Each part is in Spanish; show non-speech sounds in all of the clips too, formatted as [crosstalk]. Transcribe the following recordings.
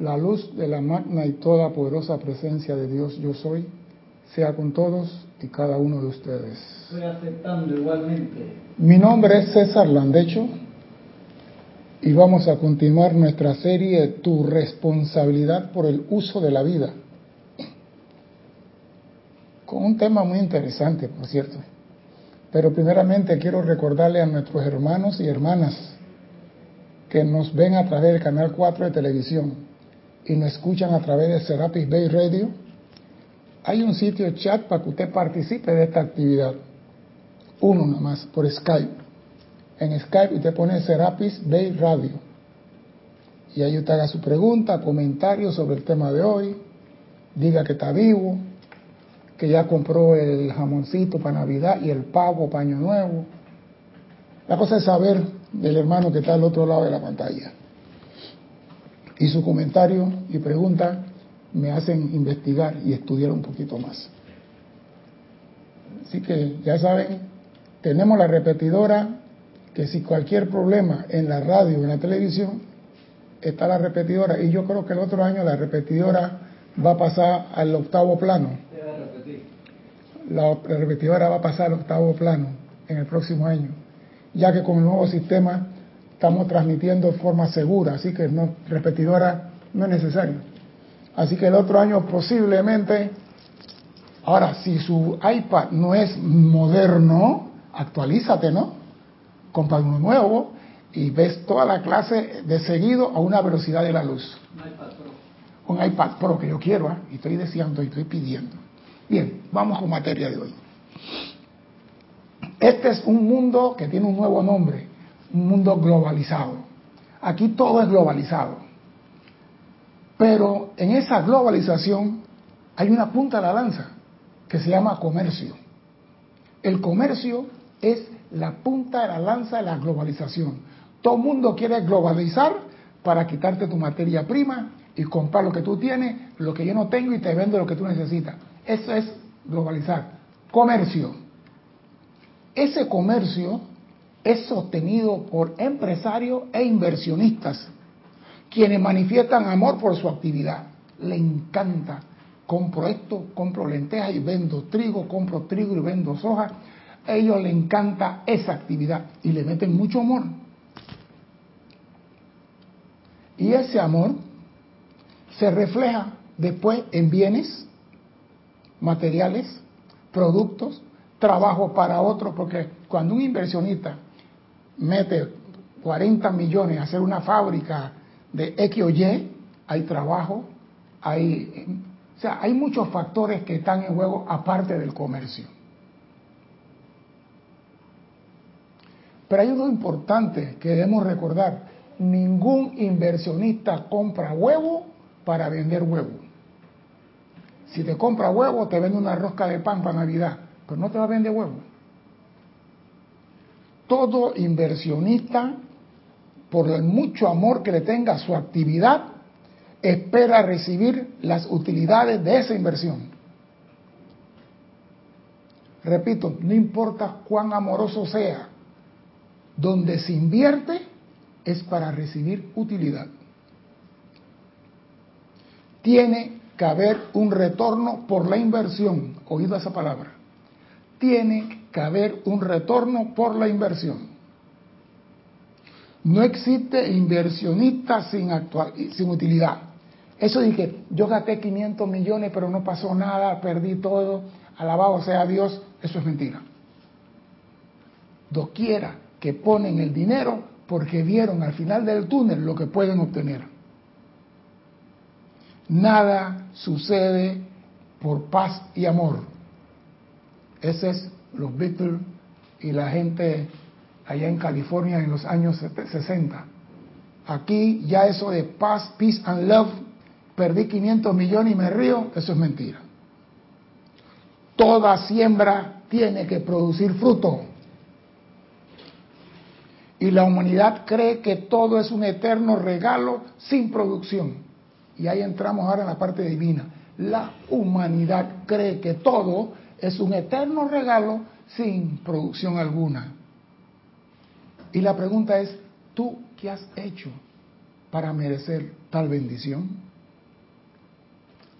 La luz de la magna y toda poderosa presencia de Dios yo soy, sea con todos y cada uno de ustedes. Estoy aceptando igualmente. Mi nombre es César Landecho y vamos a continuar nuestra serie Tu responsabilidad por el uso de la vida. Con un tema muy interesante, por cierto. Pero primeramente quiero recordarle a nuestros hermanos y hermanas que nos ven a través del canal 4 de televisión y nos escuchan a través de Serapis Bay Radio, hay un sitio chat para que usted participe de esta actividad. Uno nada más, por Skype. En Skype usted pone Serapis Bay Radio. Y ahí usted haga su pregunta, comentario sobre el tema de hoy, diga que está vivo, que ya compró el jamoncito para Navidad y el pavo para Año Nuevo. La cosa es saber del hermano que está al otro lado de la pantalla. Y su comentario y pregunta me hacen investigar y estudiar un poquito más. Así que ya saben, tenemos la repetidora que si cualquier problema en la radio o en la televisión, está la repetidora. Y yo creo que el otro año la repetidora va a pasar al octavo plano. La repetidora va a pasar al octavo plano en el próximo año, ya que con el nuevo sistema estamos transmitiendo de forma segura, así que no, repetidora no es necesario. Así que el otro año posiblemente, ahora si su iPad no es moderno, actualízate, ¿no? Compra uno nuevo y ves toda la clase de seguido a una velocidad de la luz. Un iPad Pro. Un iPad Pro que yo quiero, ¿eh? y estoy deseando y estoy pidiendo. Bien, vamos con materia de hoy. Este es un mundo que tiene un nuevo nombre, un mundo globalizado. Aquí todo es globalizado. Pero en esa globalización hay una punta de la lanza que se llama comercio. El comercio es la punta de la lanza de la globalización. Todo el mundo quiere globalizar para quitarte tu materia prima y comprar lo que tú tienes, lo que yo no tengo y te vendo lo que tú necesitas. Eso es globalizar. Comercio. Ese comercio es sostenido por empresarios e inversionistas, quienes manifiestan amor por su actividad. Le encanta. Compro esto, compro lentejas y vendo trigo, compro trigo y vendo soja. A ellos les encanta esa actividad y le meten mucho amor. Y ese amor se refleja después en bienes, materiales, productos, trabajo para otros, porque cuando un inversionista mete 40 millones a hacer una fábrica de X o Y, hay trabajo, hay, o sea, hay muchos factores que están en juego aparte del comercio. Pero hay algo importante que debemos recordar. Ningún inversionista compra huevo para vender huevo. Si te compra huevo, te vende una rosca de pan para Navidad, pero no te va a vender huevo. Todo inversionista, por el mucho amor que le tenga a su actividad, espera recibir las utilidades de esa inversión. Repito, no importa cuán amoroso sea, donde se invierte es para recibir utilidad. Tiene que haber un retorno por la inversión. Oído esa palabra. Tiene que haber un retorno por la inversión. No existe inversionista sin, actual, sin utilidad. Eso dije, yo gasté 500 millones pero no pasó nada, perdí todo, alabado sea Dios, eso es mentira. Doquiera que ponen el dinero porque vieron al final del túnel lo que pueden obtener. Nada sucede por paz y amor. Ese es los Beatles y la gente allá en California en los años 60. Aquí ya eso de paz, peace and love, perdí 500 millones y me río, eso es mentira. Toda siembra tiene que producir fruto. Y la humanidad cree que todo es un eterno regalo sin producción. Y ahí entramos ahora en la parte divina. La humanidad cree que todo es un eterno regalo sin producción alguna. Y la pregunta es, ¿tú qué has hecho para merecer tal bendición?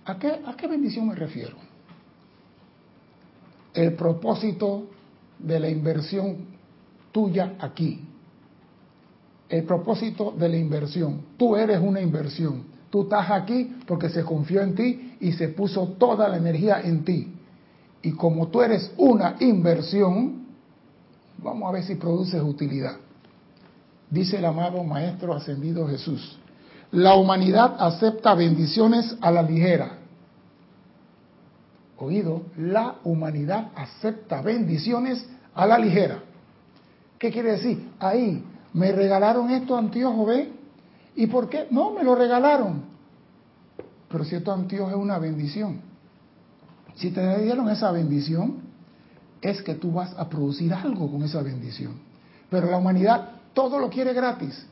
¿A qué, ¿A qué bendición me refiero? El propósito de la inversión tuya aquí. El propósito de la inversión. Tú eres una inversión. Tú estás aquí porque se confió en ti y se puso toda la energía en ti. Y como tú eres una inversión, vamos a ver si produces utilidad. Dice el amado Maestro Ascendido Jesús, la humanidad acepta bendiciones a la ligera. Oído, la humanidad acepta bendiciones a la ligera. ¿Qué quiere decir? Ahí, me regalaron esto anteojo, ¿ve? ¿Y por qué? No, me lo regalaron. Pero si esto anteojo es una bendición. Si te dieron esa bendición, es que tú vas a producir algo con esa bendición. Pero la humanidad todo lo quiere gratis,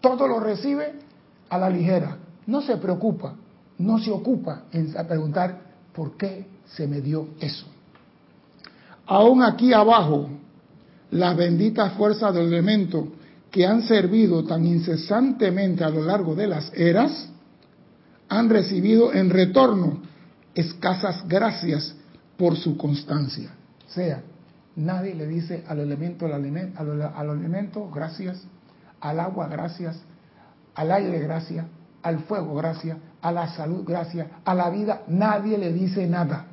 todo lo recibe a la ligera. No se preocupa, no se ocupa en preguntar por qué se me dio eso. Aún aquí abajo, las benditas fuerzas del elemento que han servido tan incesantemente a lo largo de las eras, han recibido en retorno escasas gracias por su constancia. O sea, nadie le dice al elemento, al elemento, gracias, al agua gracias, al aire gracias, al fuego gracias, a la salud gracias, a la vida, nadie le dice nada.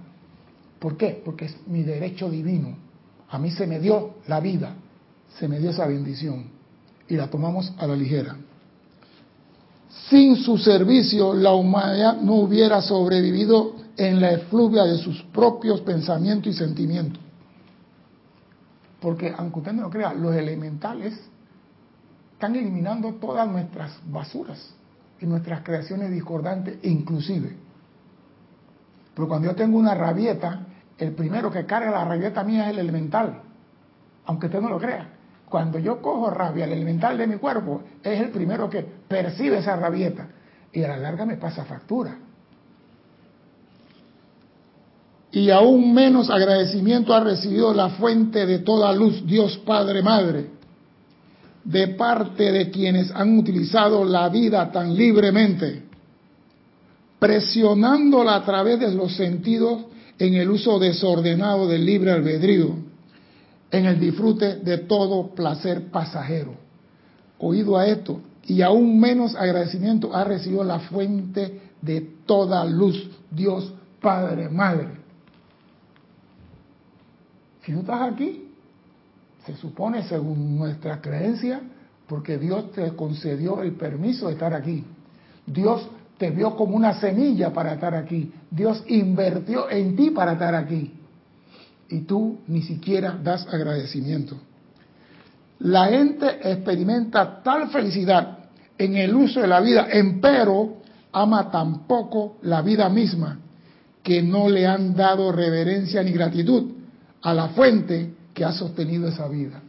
¿Por qué? Porque es mi derecho divino. A mí se me dio la vida, se me dio esa bendición y la tomamos a la ligera. Sin su servicio la humanidad no hubiera sobrevivido en la efluvia de sus propios pensamientos y sentimientos. Porque aunque usted no lo crea, los elementales están eliminando todas nuestras basuras y nuestras creaciones discordantes inclusive. Pero cuando yo tengo una rabieta, el primero que carga la rabieta mía es el elemental, aunque usted no lo crea. Cuando yo cojo rabia, el elemental de mi cuerpo es el primero que percibe esa rabieta y a la larga me pasa factura y aún menos agradecimiento ha recibido la fuente de toda luz, Dios Padre Madre, de parte de quienes han utilizado la vida tan libremente, presionándola a través de los sentidos en el uso desordenado del libre albedrío, en el disfrute de todo placer pasajero. Oído a esto, y aún menos agradecimiento ha recibido la fuente de toda luz, Dios Padre Madre si tú estás aquí, se supone según nuestra creencia, porque Dios te concedió el permiso de estar aquí. Dios te vio como una semilla para estar aquí. Dios invirtió en ti para estar aquí. Y tú ni siquiera das agradecimiento. La gente experimenta tal felicidad en el uso de la vida, empero ama tan poco la vida misma que no le han dado reverencia ni gratitud a la fuente que ha sostenido esa vida.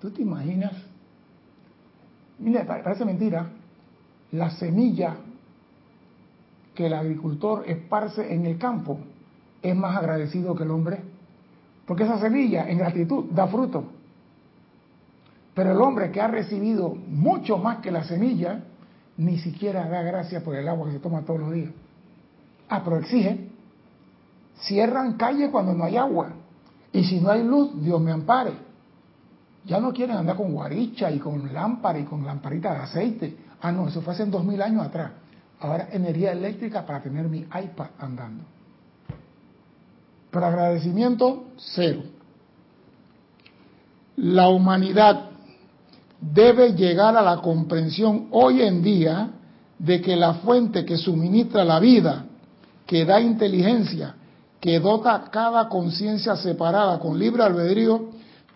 ¿Tú te imaginas? Mira, parece mentira, la semilla que el agricultor esparce en el campo es más agradecido que el hombre. Porque esa semilla, en gratitud, da fruto. Pero el hombre que ha recibido mucho más que la semilla, ni siquiera da gracias por el agua que se toma todos los días. Ah, pero exige. Cierran calle cuando no hay agua. Y si no hay luz, Dios me ampare. Ya no quieren andar con guaricha y con lámpara y con lamparita de aceite. Ah, no, eso fue hace dos mil años atrás. Ahora energía eléctrica para tener mi iPad andando. Pero agradecimiento, cero. La humanidad debe llegar a la comprensión hoy en día de que la fuente que suministra la vida, que da inteligencia, que dota cada conciencia separada con libre albedrío,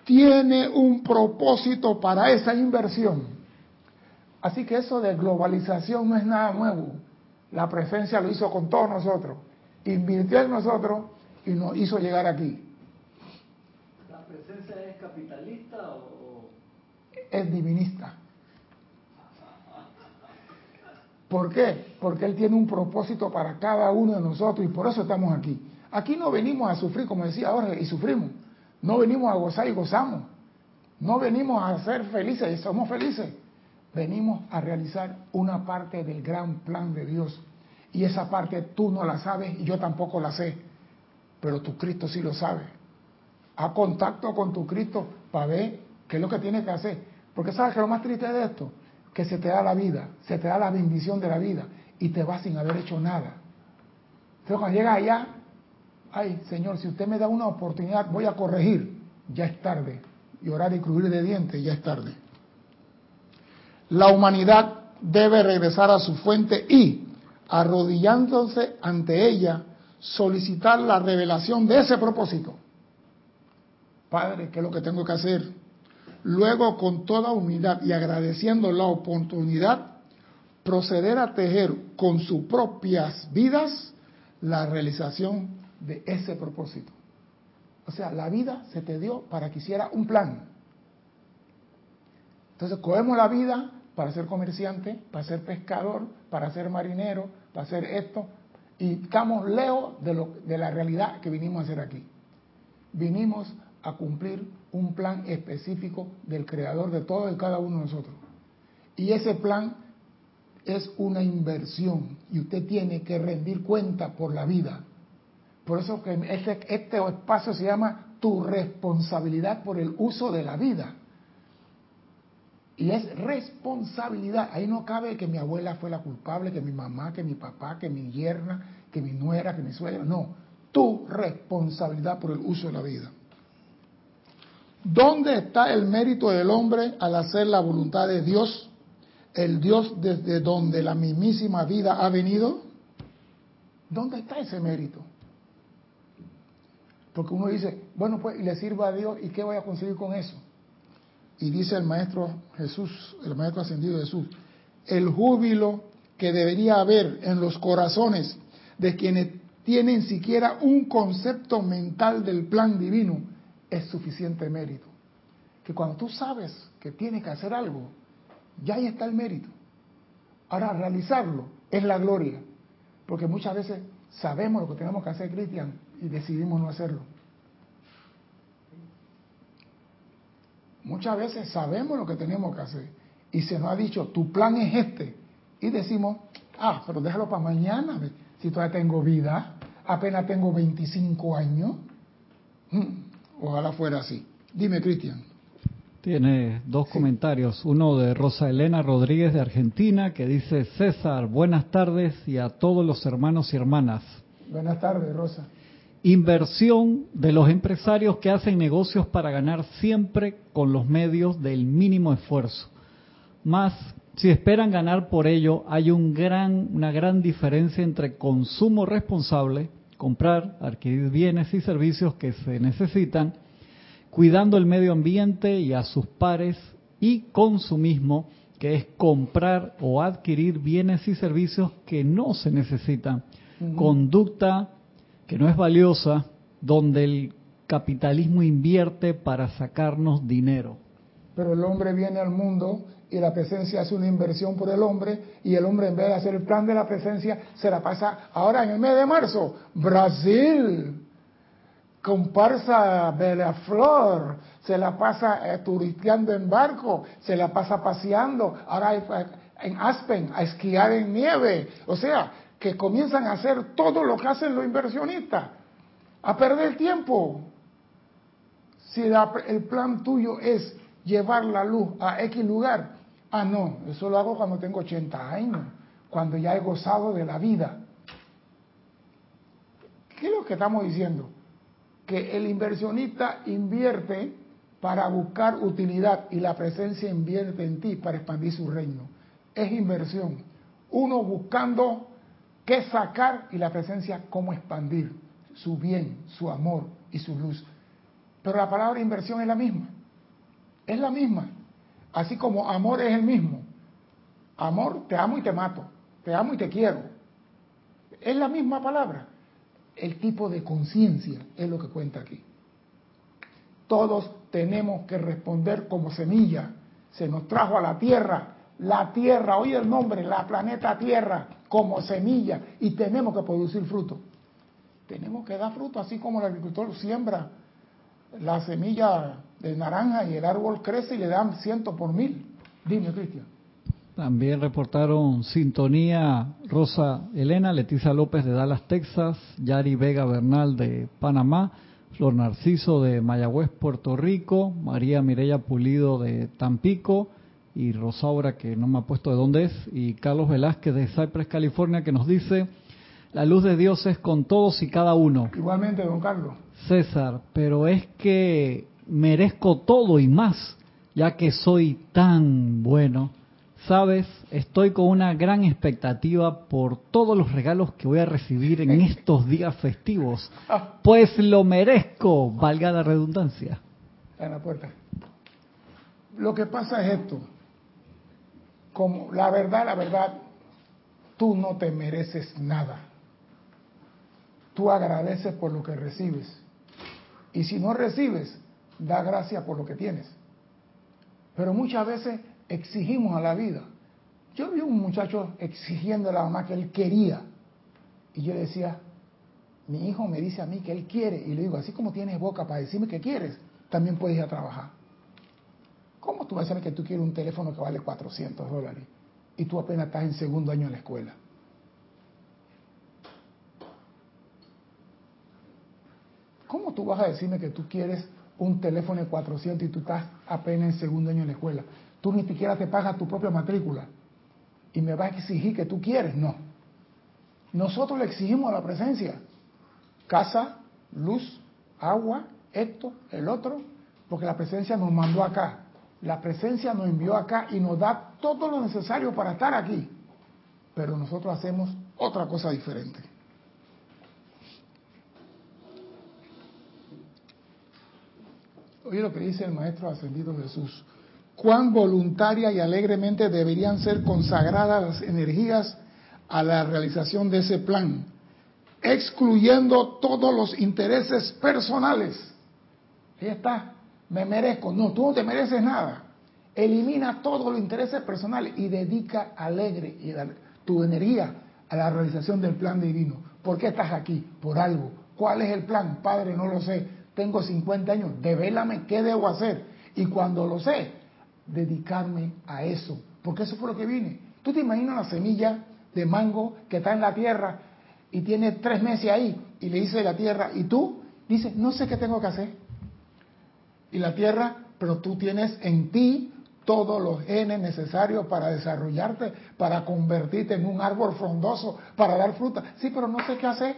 tiene un propósito para esa inversión. Así que eso de globalización no es nada nuevo. La presencia lo hizo con todos nosotros. Invirtió en nosotros y nos hizo llegar aquí. ¿La presencia es capitalista o...? Es divinista. ¿Por qué? Porque Él tiene un propósito para cada uno de nosotros y por eso estamos aquí. Aquí no venimos a sufrir, como decía ahora, y sufrimos. No venimos a gozar y gozamos. No venimos a ser felices y somos felices. venimos a realizar una parte del gran plan de Dios. Y esa parte tú no la sabes y yo tampoco la sé, pero tu Cristo sí lo sabe. Haz contacto con tu Cristo para ver qué es lo que tiene que hacer. Porque sabes que lo más triste de esto, que se te da la vida, se te da la bendición de la vida y te vas sin haber hecho nada. Entonces cuando llegas allá, ay Señor, si usted me da una oportunidad, voy a corregir, ya es tarde. Y orar y crujir de dientes, ya es tarde. La humanidad debe regresar a su fuente y, arrodillándose ante ella, solicitar la revelación de ese propósito. Padre, ¿qué es lo que tengo que hacer? Luego, con toda humildad y agradeciendo la oportunidad, proceder a tejer con sus propias vidas la realización de ese propósito. O sea, la vida se te dio para que hiciera un plan. Entonces, cogemos la vida para ser comerciante, para ser pescador, para ser marinero, para hacer esto, y estamos lejos de, lo, de la realidad que vinimos a hacer aquí. Vinimos a cumplir un plan específico del creador de todo y cada uno de nosotros. Y ese plan es una inversión y usted tiene que rendir cuenta por la vida. Por eso que este, este espacio se llama tu responsabilidad por el uso de la vida. Y es responsabilidad. Ahí no cabe que mi abuela fue la culpable, que mi mamá, que mi papá, que mi yerna, que mi nuera, que mi suegra. No, tu responsabilidad por el uso de la vida. ¿Dónde está el mérito del hombre al hacer la voluntad de Dios? El Dios desde donde la mismísima vida ha venido. ¿Dónde está ese mérito? Porque uno dice, bueno, pues le sirva a Dios y qué voy a conseguir con eso. Y dice el maestro Jesús, el maestro ascendido Jesús, el júbilo que debería haber en los corazones de quienes tienen siquiera un concepto mental del plan divino es suficiente mérito. Que cuando tú sabes que tienes que hacer algo, ya ahí está el mérito. Ahora, realizarlo es la gloria. Porque muchas veces sabemos lo que tenemos que hacer, Cristian, y decidimos no hacerlo. Muchas veces sabemos lo que tenemos que hacer y se nos ha dicho, tu plan es este. Y decimos, ah, pero déjalo para mañana, si todavía tengo vida, apenas tengo 25 años. Hmm. Ojalá fuera así. Dime, Cristian. Tiene dos comentarios. Uno de Rosa Elena Rodríguez de Argentina que dice, César, buenas tardes y a todos los hermanos y hermanas. Buenas tardes, Rosa. Inversión de los empresarios que hacen negocios para ganar siempre con los medios del mínimo esfuerzo. Más, si esperan ganar por ello, hay un gran, una gran diferencia entre consumo responsable comprar, adquirir bienes y servicios que se necesitan, cuidando el medio ambiente y a sus pares, y consumismo, que es comprar o adquirir bienes y servicios que no se necesitan. Conducta que no es valiosa, donde el capitalismo invierte para sacarnos dinero. Pero el hombre viene al mundo y la presencia hace una inversión por el hombre y el hombre en vez de hacer el plan de la presencia se la pasa ahora en el mes de marzo, Brasil, comparsa Bella Flor, se la pasa eh, turisteando en barco, se la pasa paseando, ahora eh, en Aspen a esquiar en nieve, o sea, que comienzan a hacer todo lo que hacen los inversionistas, a perder tiempo. Si el plan tuyo es llevar la luz a X lugar, Ah, no, eso lo hago cuando tengo 80 años, cuando ya he gozado de la vida. ¿Qué es lo que estamos diciendo? Que el inversionista invierte para buscar utilidad y la presencia invierte en ti para expandir su reino. Es inversión. Uno buscando qué sacar y la presencia cómo expandir su bien, su amor y su luz. Pero la palabra inversión es la misma. Es la misma. Así como amor es el mismo. Amor, te amo y te mato. Te amo y te quiero. Es la misma palabra. El tipo de conciencia es lo que cuenta aquí. Todos tenemos que responder como semilla. Se nos trajo a la tierra. La tierra, oye el nombre, la planeta Tierra, como semilla. Y tenemos que producir fruto. Tenemos que dar fruto, así como el agricultor siembra la semilla de naranja y el árbol crece y le dan ciento por mil. Dime, Cristian. También reportaron sintonía Rosa Elena, Leticia López de Dallas, Texas, Yari Vega Bernal de Panamá, Flor Narciso de Mayagüez, Puerto Rico, María Mireya Pulido de Tampico y Rosaura, que no me ha puesto de dónde es, y Carlos Velázquez de Cypress, California, que nos dice, la luz de Dios es con todos y cada uno. Igualmente, don Carlos. César, pero es que merezco todo y más, ya que soy tan bueno. Sabes, estoy con una gran expectativa por todos los regalos que voy a recibir en estos días festivos, [laughs] pues lo merezco, valga la redundancia. En la puerta. Lo que pasa es esto, como la verdad, la verdad, tú no te mereces nada. Tú agradeces por lo que recibes. Y si no recibes, da gracias por lo que tienes. Pero muchas veces exigimos a la vida. Yo vi un muchacho exigiendo a la mamá que él quería. Y yo le decía, mi hijo me dice a mí que él quiere. Y le digo, así como tienes boca para decirme que quieres, también puedes ir a trabajar. ¿Cómo tú vas a saber que tú quieres un teléfono que vale 400 dólares y tú apenas estás en segundo año en la escuela? ¿Cómo tú vas a decirme que tú quieres un teléfono de 400 y tú estás apenas en segundo año en la escuela? Tú ni siquiera te pagas tu propia matrícula y me vas a exigir que tú quieres. No. Nosotros le exigimos a la presencia casa, luz, agua, esto, el otro, porque la presencia nos mandó acá. La presencia nos envió acá y nos da todo lo necesario para estar aquí. Pero nosotros hacemos otra cosa diferente. Oye lo que dice el Maestro Ascendido Jesús. Cuán voluntaria y alegremente deberían ser consagradas las energías a la realización de ese plan, excluyendo todos los intereses personales. Ahí está, me merezco. No, tú no te mereces nada. Elimina todos los intereses personales y dedica alegre tu energía a la realización del plan divino. ¿Por qué estás aquí? Por algo. ¿Cuál es el plan? Padre, no lo sé. Tengo 50 años. Devélame qué debo hacer. Y cuando lo sé, dedicarme a eso. Porque eso fue lo que vine. ¿Tú te imaginas la semilla de mango que está en la tierra y tiene tres meses ahí y le dice la tierra, ¿y tú? Dice, no sé qué tengo que hacer. Y la tierra, pero tú tienes en ti todos los genes necesarios para desarrollarte, para convertirte en un árbol frondoso, para dar fruta. Sí, pero no sé qué hacer.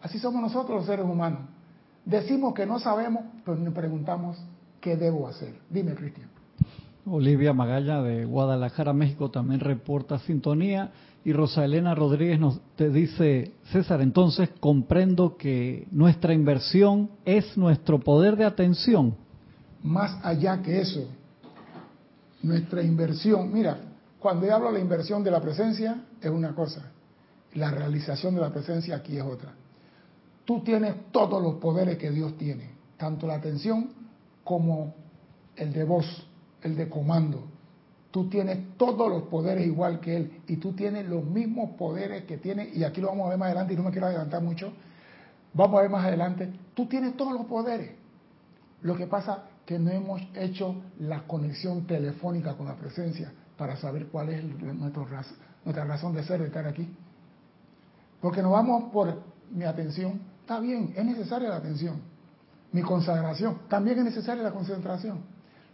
Así somos nosotros los seres humanos. Decimos que no sabemos, pero nos preguntamos qué debo hacer. Dime, Cristian. Olivia Magalla de Guadalajara, México también reporta sintonía y Rosa Elena Rodríguez nos te dice, César, entonces comprendo que nuestra inversión es nuestro poder de atención. Más allá que eso, nuestra inversión, mira, cuando yo hablo de la inversión de la presencia es una cosa, la realización de la presencia aquí es otra. Tú tienes todos los poderes que Dios tiene, tanto la atención como el de voz el de comando. Tú tienes todos los poderes igual que él y tú tienes los mismos poderes que tiene, y aquí lo vamos a ver más adelante y no me quiero adelantar mucho, vamos a ver más adelante, tú tienes todos los poderes. Lo que pasa que no hemos hecho la conexión telefónica con la presencia para saber cuál es nuestro, nuestra razón de ser, de estar aquí. Porque nos vamos por mi atención, está bien, es necesaria la atención. Mi consagración, también es necesaria la concentración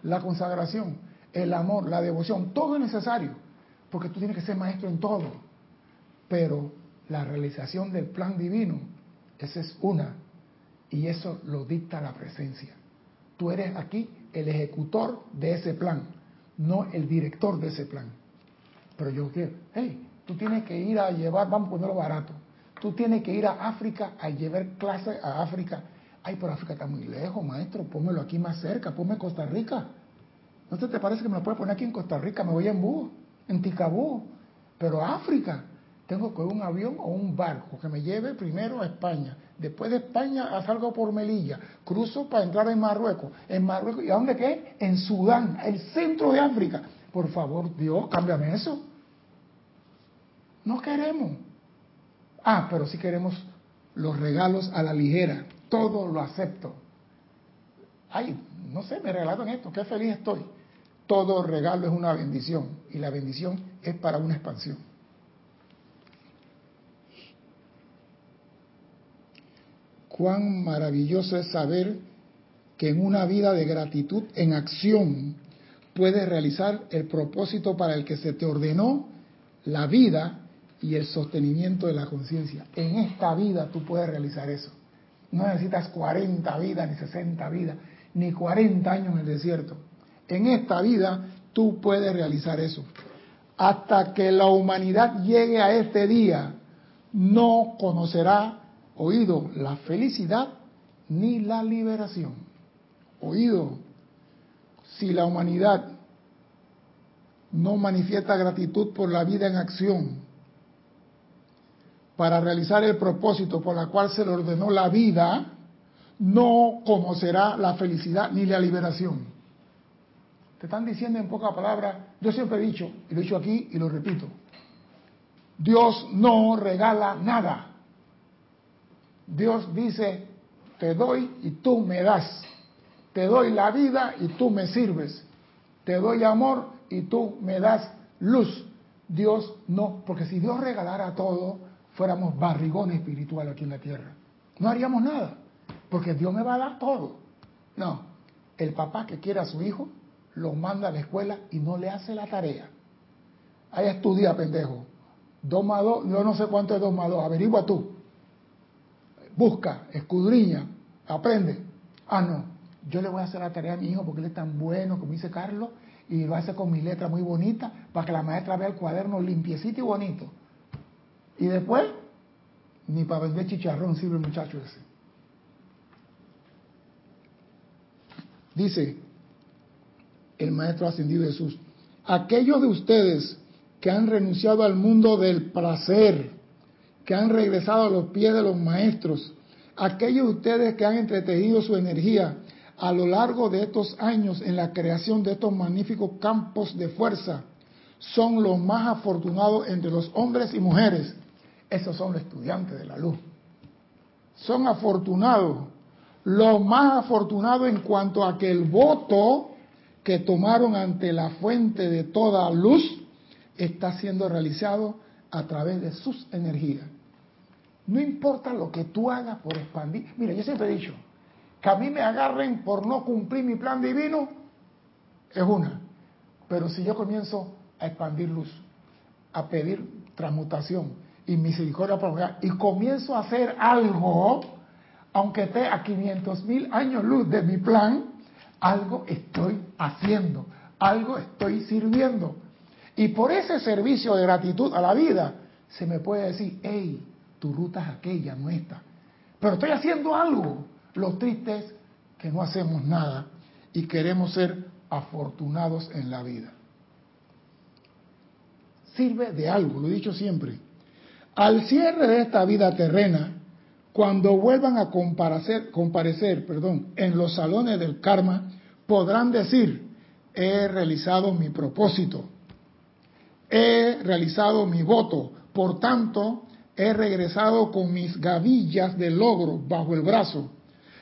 la consagración, el amor, la devoción, todo es necesario, porque tú tienes que ser maestro en todo. Pero la realización del plan divino, esa es una, y eso lo dicta la presencia. Tú eres aquí el ejecutor de ese plan, no el director de ese plan. Pero yo quiero, hey, tú tienes que ir a llevar, vamos a ponerlo barato, tú tienes que ir a África a llevar clases a África Ay, pero África está muy lejos, maestro, pónmelo aquí más cerca, ponme Costa Rica. ¿No te, parece que me lo puede poner aquí en Costa Rica? Me voy en búho, en Ticabú. Pero África, tengo que un avión o un barco que me lleve primero a España. Después de España salgo por Melilla, cruzo para entrar en Marruecos. En Marruecos, ¿y a dónde qué? En Sudán, el centro de África. Por favor, Dios, cámbiame eso. No queremos. Ah, pero sí queremos los regalos a la ligera todo lo acepto. Ay, no sé, me regalaron esto, qué feliz estoy. Todo regalo es una bendición y la bendición es para una expansión. Cuán maravilloso es saber que en una vida de gratitud en acción puedes realizar el propósito para el que se te ordenó la vida y el sostenimiento de la conciencia. En esta vida tú puedes realizar eso. No necesitas 40 vidas, ni 60 vidas, ni 40 años en el desierto. En esta vida tú puedes realizar eso. Hasta que la humanidad llegue a este día, no conocerá, oído, la felicidad ni la liberación. Oído, si la humanidad no manifiesta gratitud por la vida en acción, para realizar el propósito por la cual se le ordenó la vida, no conocerá la felicidad ni la liberación. Te están diciendo en pocas palabras, yo siempre he dicho, y lo he dicho aquí y lo repito, Dios no regala nada. Dios dice, te doy y tú me das. Te doy la vida y tú me sirves. Te doy amor y tú me das luz. Dios no, porque si Dios regalara todo, fuéramos barrigones espirituales aquí en la tierra. No haríamos nada, porque Dios me va a dar todo. No, el papá que quiere a su hijo lo manda a la escuela y no le hace la tarea. Ahí estudia, pendejo. Dos más dos, yo no sé cuánto es dos más dos, averigua tú. Busca, escudriña, aprende. Ah, no, yo le voy a hacer la tarea a mi hijo porque él es tan bueno, como dice Carlos, y lo hace con mi letra muy bonita para que la maestra vea el cuaderno limpiecito y bonito. Y después, ni para vender chicharrón sirve el muchacho ese. Dice el Maestro Ascendido Jesús, aquellos de ustedes que han renunciado al mundo del placer, que han regresado a los pies de los maestros, aquellos de ustedes que han entretejido su energía a lo largo de estos años en la creación de estos magníficos campos de fuerza, son los más afortunados entre los hombres y mujeres esos son los estudiantes de la luz. Son afortunados, los más afortunados en cuanto a que el voto que tomaron ante la fuente de toda luz está siendo realizado a través de sus energías. No importa lo que tú hagas por expandir. Mira, yo siempre he dicho, que a mí me agarren por no cumplir mi plan divino, es una. Pero si yo comienzo a expandir luz, a pedir transmutación, y misericordia prolongada y comienzo a hacer algo, aunque esté a 500 mil años luz de mi plan, algo estoy haciendo, algo estoy sirviendo. Y por ese servicio de gratitud a la vida, se me puede decir, hey, tu ruta es aquella, no esta. Pero estoy haciendo algo. Lo triste es que no hacemos nada y queremos ser afortunados en la vida. Sirve de algo, lo he dicho siempre. Al cierre de esta vida terrena, cuando vuelvan a comparecer, comparecer perdón, en los salones del karma, podrán decir, he realizado mi propósito, he realizado mi voto, por tanto, he regresado con mis gavillas de logro bajo el brazo.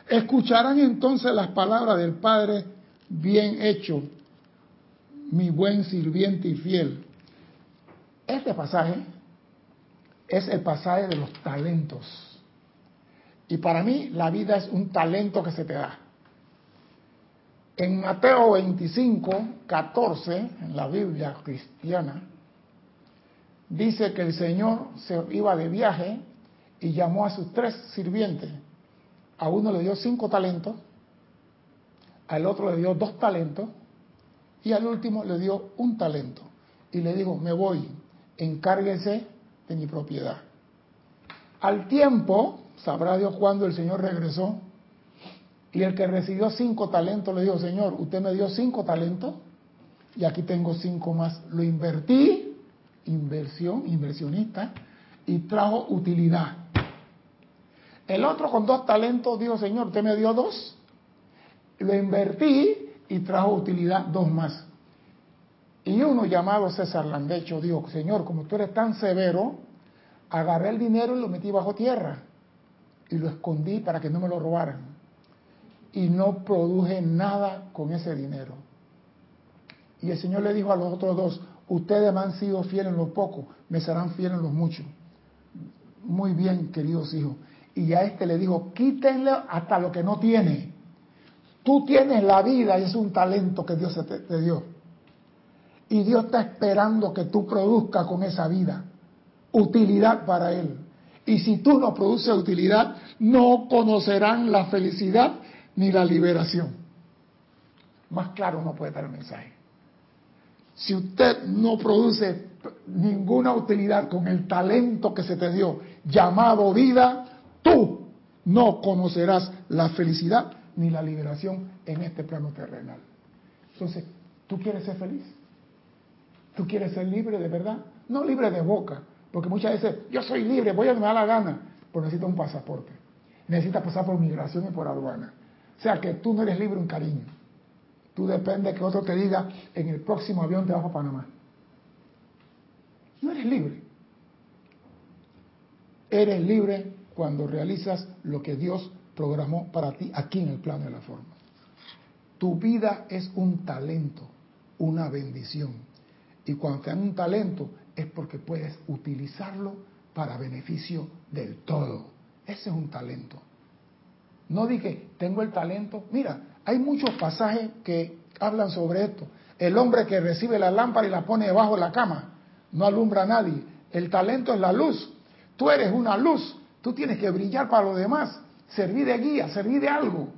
Escucharán entonces las palabras del Padre, bien hecho, mi buen sirviente y fiel. Este pasaje es el pasaje de los talentos. Y para mí la vida es un talento que se te da. En Mateo 25, 14, en la Biblia cristiana, dice que el Señor se iba de viaje y llamó a sus tres sirvientes. A uno le dio cinco talentos, al otro le dio dos talentos y al último le dio un talento. Y le dijo, me voy, encárguese de mi propiedad. Al tiempo, sabrá Dios cuándo el Señor regresó, y el que recibió cinco talentos le dijo, Señor, usted me dio cinco talentos, y aquí tengo cinco más. Lo invertí, inversión, inversionista, y trajo utilidad. El otro con dos talentos dijo, Señor, usted me dio dos, lo invertí y trajo utilidad dos más. Y uno llamado César Landecho dijo, Señor, como tú eres tan severo, agarré el dinero y lo metí bajo tierra y lo escondí para que no me lo robaran. Y no produje nada con ese dinero. Y el Señor le dijo a los otros dos, ustedes me han sido fieles en lo poco, me serán fieles en lo mucho. Muy bien, queridos hijos. Y a este le dijo, quítenle hasta lo que no tiene. Tú tienes la vida es un talento que Dios te, te dio. Y Dios está esperando que tú produzcas con esa vida utilidad para Él. Y si tú no produces utilidad, no conocerán la felicidad ni la liberación. Más claro no puede dar el mensaje. Si usted no produce ninguna utilidad con el talento que se te dio, llamado vida, tú no conocerás la felicidad ni la liberación en este plano terrenal. Entonces, ¿tú quieres ser feliz? ¿Tú quieres ser libre de verdad? No libre de boca, porque muchas veces yo soy libre, voy a me da la gana, pero necesito un pasaporte. Necesitas pasar por migración y por aduana. O sea que tú no eres libre en cariño. Tú dependes que otro te diga, en el próximo avión te vas a Panamá. No eres libre. Eres libre cuando realizas lo que Dios programó para ti aquí en el plano de la forma. Tu vida es un talento, una bendición. Y cuando te dan un talento es porque puedes utilizarlo para beneficio del todo. Ese es un talento. No dije, tengo el talento. Mira, hay muchos pasajes que hablan sobre esto. El hombre que recibe la lámpara y la pone debajo de la cama, no alumbra a nadie. El talento es la luz. Tú eres una luz. Tú tienes que brillar para los demás. Servir de guía, servir de algo.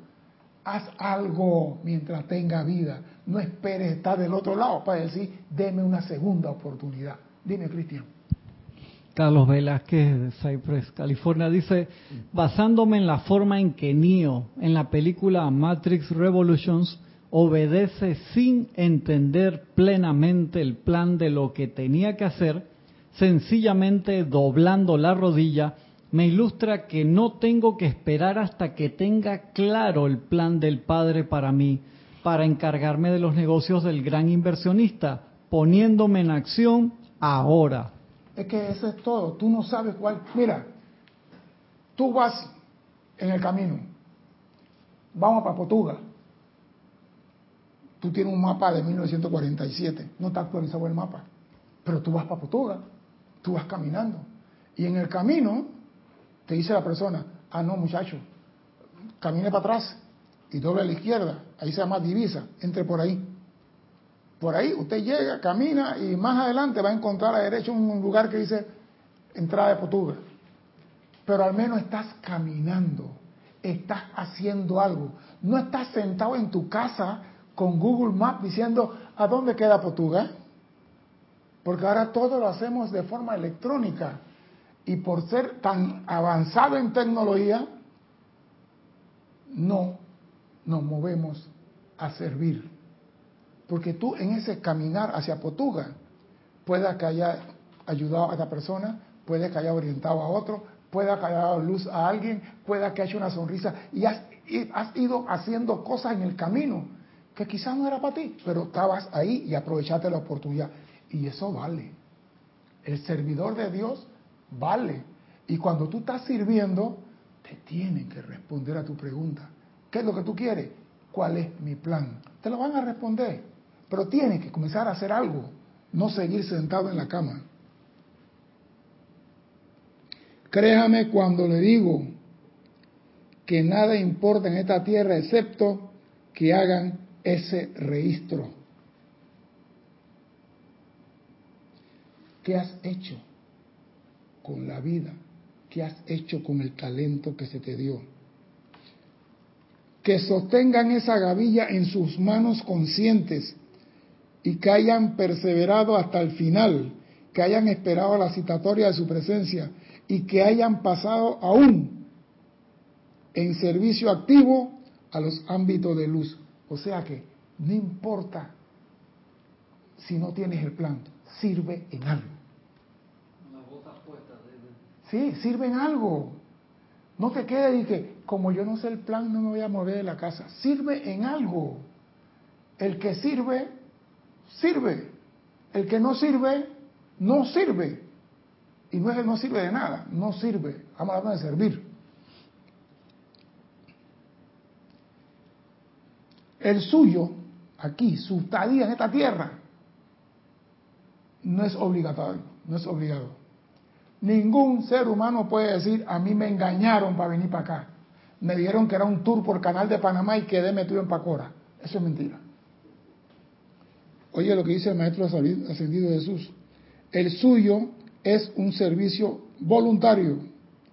Haz algo mientras tenga vida. No esperes estar del otro lado para decir, deme una segunda oportunidad. Dime, Cristian. Carlos Velázquez de Cypress, California, dice, basándome en la forma en que Neo, en la película Matrix Revolutions, obedece sin entender plenamente el plan de lo que tenía que hacer, sencillamente doblando la rodilla, me ilustra que no tengo que esperar hasta que tenga claro el plan del Padre para mí, para encargarme de los negocios del gran inversionista, poniéndome en acción ahora. Es que eso es todo. Tú no sabes cuál. Mira, tú vas en el camino. Vamos para Portugal. Tú tienes un mapa de 1947. No está actualizado el mapa. Pero tú vas para Portugal. Tú vas caminando. Y en el camino te dice la persona, ah, no, muchacho, camine para atrás y doble a la izquierda. Ahí se llama divisa. Entre por ahí. Por ahí usted llega, camina y más adelante va a encontrar a la derecha un lugar que dice entrada de Portugal. Pero al menos estás caminando, estás haciendo algo. No estás sentado en tu casa con Google Maps diciendo a dónde queda Portugal. Porque ahora todo lo hacemos de forma electrónica. Y por ser tan avanzado en tecnología, no nos movemos a servir porque tú en ese caminar hacia Potuga, pueda que haya ayudado a esta persona, puede que haya orientado a otro, pueda que haya dado luz a alguien, pueda que haya hecho una sonrisa y has, has ido haciendo cosas en el camino que quizás no era para ti, pero estabas ahí y aprovechaste la oportunidad. Y eso vale. El servidor de Dios vale. Y cuando tú estás sirviendo, te tienen que responder a tu pregunta. ¿Qué es lo que tú quieres? ¿Cuál es mi plan? Te lo van a responder. Pero tiene que comenzar a hacer algo, no seguir sentado en la cama. Créame cuando le digo que nada importa en esta tierra excepto que hagan ese registro. ¿Qué has hecho con la vida? ¿Qué has hecho con el talento que se te dio? Que sostengan esa gavilla en sus manos conscientes y que hayan perseverado hasta el final, que hayan esperado la citatoria de su presencia y que hayan pasado aún en servicio activo a los ámbitos de luz. O sea que no importa si no tienes el plan, sirve en algo. Sí, sirve en algo. No te quedes y que, como yo no sé el plan, no me voy a mover de la casa. Sirve en algo. El que sirve sirve. El que no sirve, no sirve. Y no es que no sirve de nada, no sirve. A hablar de servir. El suyo aquí, su estadía en esta tierra, no es obligatorio, no es obligado. Ningún ser humano puede decir, a mí me engañaron para venir para acá. Me dijeron que era un tour por Canal de Panamá y quedé metido en Pacora. Eso es mentira. Oye lo que dice el Maestro Ascendido Jesús. El suyo es un servicio voluntario,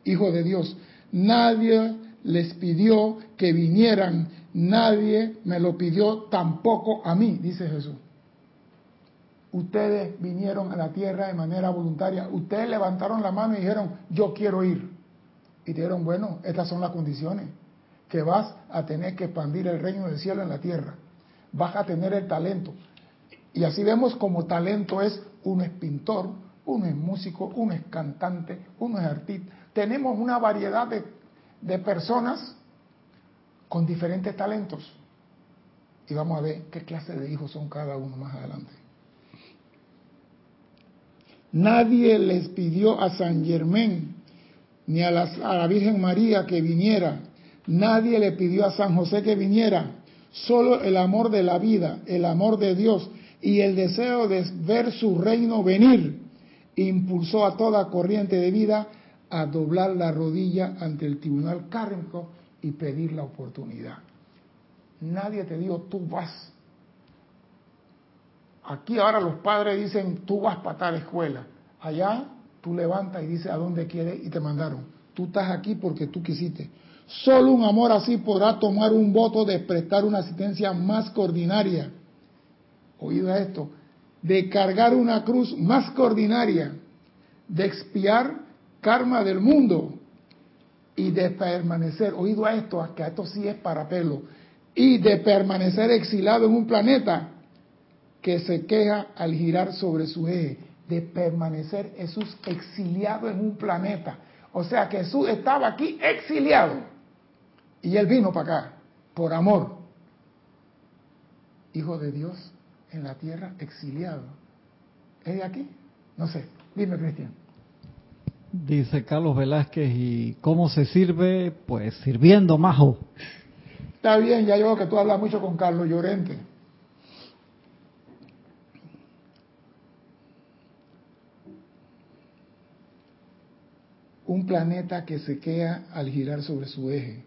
hijo de Dios. Nadie les pidió que vinieran, nadie me lo pidió tampoco a mí, dice Jesús. Ustedes vinieron a la tierra de manera voluntaria, ustedes levantaron la mano y dijeron, yo quiero ir. Y dijeron, bueno, estas son las condiciones, que vas a tener que expandir el reino del cielo en la tierra, vas a tener el talento. Y así vemos como talento es, uno es pintor, uno es músico, uno es cantante, uno es artista. Tenemos una variedad de, de personas con diferentes talentos. Y vamos a ver qué clase de hijos son cada uno más adelante. Nadie les pidió a San Germán ni a, a, la Virgen María que viniera. Nadie le pidió a San José que viniera. Solo el amor de la vida, el amor de Dios y el deseo de ver su reino venir impulsó a toda corriente de vida a doblar la rodilla ante el tribunal kármico y pedir la oportunidad. Nadie te dijo, tú vas. Aquí ahora los padres dicen, tú vas para tal escuela. Allá tú levantas y dices a dónde quieres y te mandaron. Tú estás aquí porque tú quisiste. Solo un amor así podrá tomar un voto de prestar una asistencia más coordinaria. Oído a esto, de cargar una cruz más coordinaria, de expiar karma del mundo y de permanecer, oído a esto, que esto sí es para pelo, y de permanecer exilado en un planeta que se queja al girar sobre su eje, de permanecer Jesús exiliado en un planeta. O sea que Jesús estaba aquí exiliado y él vino para acá por amor. Hijo de Dios en la tierra exiliado. ¿Es de aquí? No sé. Dime, Cristian. Dice Carlos Velázquez, ¿y cómo se sirve? Pues sirviendo, majo. Está bien, ya yo que tú hablas mucho con Carlos Llorente. Un planeta que se queda al girar sobre su eje.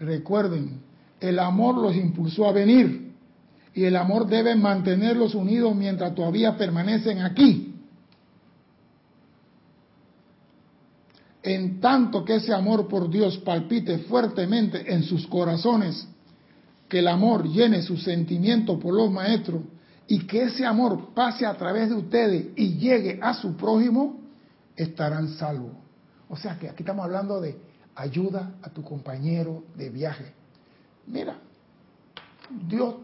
Recuerden, el amor los impulsó a venir y el amor debe mantenerlos unidos mientras todavía permanecen aquí. En tanto que ese amor por Dios palpite fuertemente en sus corazones, que el amor llene su sentimiento por los maestros y que ese amor pase a través de ustedes y llegue a su prójimo, estarán salvos. O sea que aquí estamos hablando de ayuda a tu compañero de viaje. Mira, Dios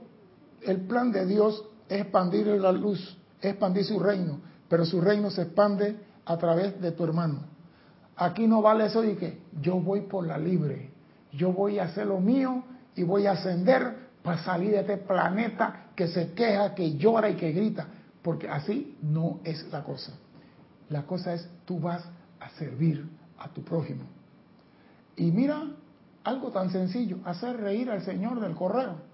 el plan de Dios es expandir la luz, expandir su reino, pero su reino se expande a través de tu hermano. Aquí no vale eso de que yo voy por la libre, yo voy a hacer lo mío y voy a ascender para salir de este planeta que se queja, que llora y que grita, porque así no es la cosa. La cosa es tú vas a servir a tu prójimo. Y mira, algo tan sencillo, hacer reír al Señor del correo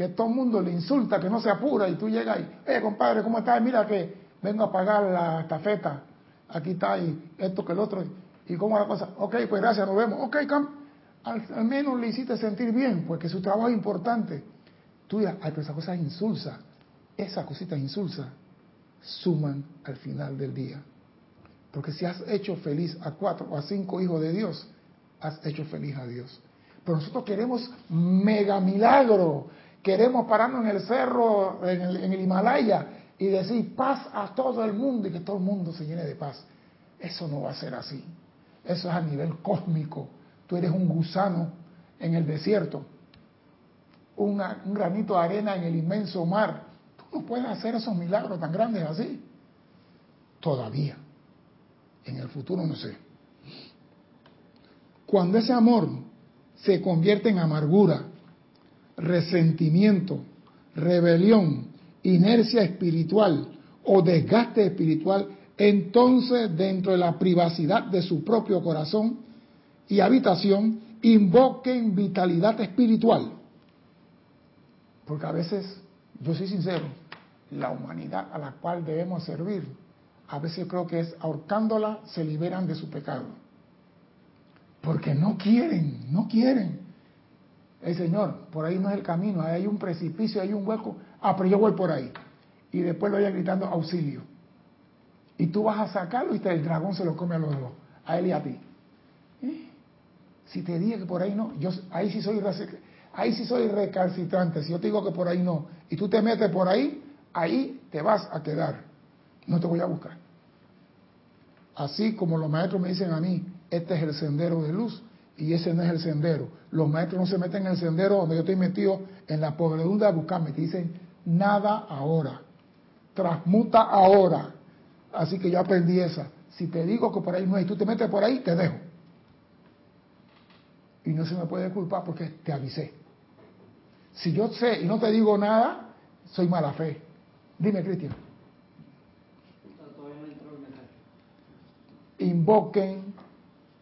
que todo el mundo le insulta, que no se apura y tú llegas y, eh, compadre, ¿cómo estás? Mira que vengo a pagar la estafeta, aquí está y esto que el otro, y cómo la cosa, ok, pues gracias, nos vemos, ok, al, menos le hiciste sentir bien, porque su trabajo es importante. Tú dirás, ay, pero esa cosa es insulsa, esas cositas insulsas suman al final del día. Porque si has hecho feliz a cuatro o a cinco hijos de Dios, has hecho feliz a Dios. Pero nosotros queremos mega milagro, Queremos pararnos en el cerro, en el, Himalaya, y decir paz a todo el mundo y que todo el mundo se llene de paz. Eso no va a ser así. Eso es a nivel cósmico. Tú eres un gusano en el desierto, un granito de arena en el inmenso mar. Tú no puedes hacer esos milagros tan grandes así. Todavía. En el futuro no sé. Cuando ese amor se convierte en amargura, resentimiento, rebelión, inercia espiritual o desgaste espiritual, entonces dentro de la privacidad de su propio corazón y habitación, invoquen vitalidad espiritual. Porque a veces, yo soy sincero, la humanidad a la cual debemos servir, a veces creo que es ahorcándola se liberan de su pecado. Porque no quieren, no quieren. El Señor, por ahí no es el camino, hay un precipicio, hay un hueco. Ah, pero yo voy por ahí. Y después lo oye gritando auxilio. Y tú vas a sacarlo y el dragón se lo come a los dos, a él y a ti. ¿Eh? Si te dije que por ahí no, yo ahí sí soy ahí sí soy recalcitrante. Si yo te digo que por ahí no, y tú te metes por ahí, ahí te vas a quedar. No te voy a buscar. Así como los maestros me dicen a mí, este es el sendero de luz y ese no es el sendero. Los maestros no se meten en el sendero donde yo estoy metido en la pobredumbre a buscarme. Te dicen, nada ahora. Transmuta ahora. Así que yo aprendí esa. Si te digo que por ahí no hay, tú te metes por ahí, te dejo. Y no se me puede culpar porque te avisé. Si yo sé y no te digo nada, soy mala fe. Dime, Cristian. Invoquen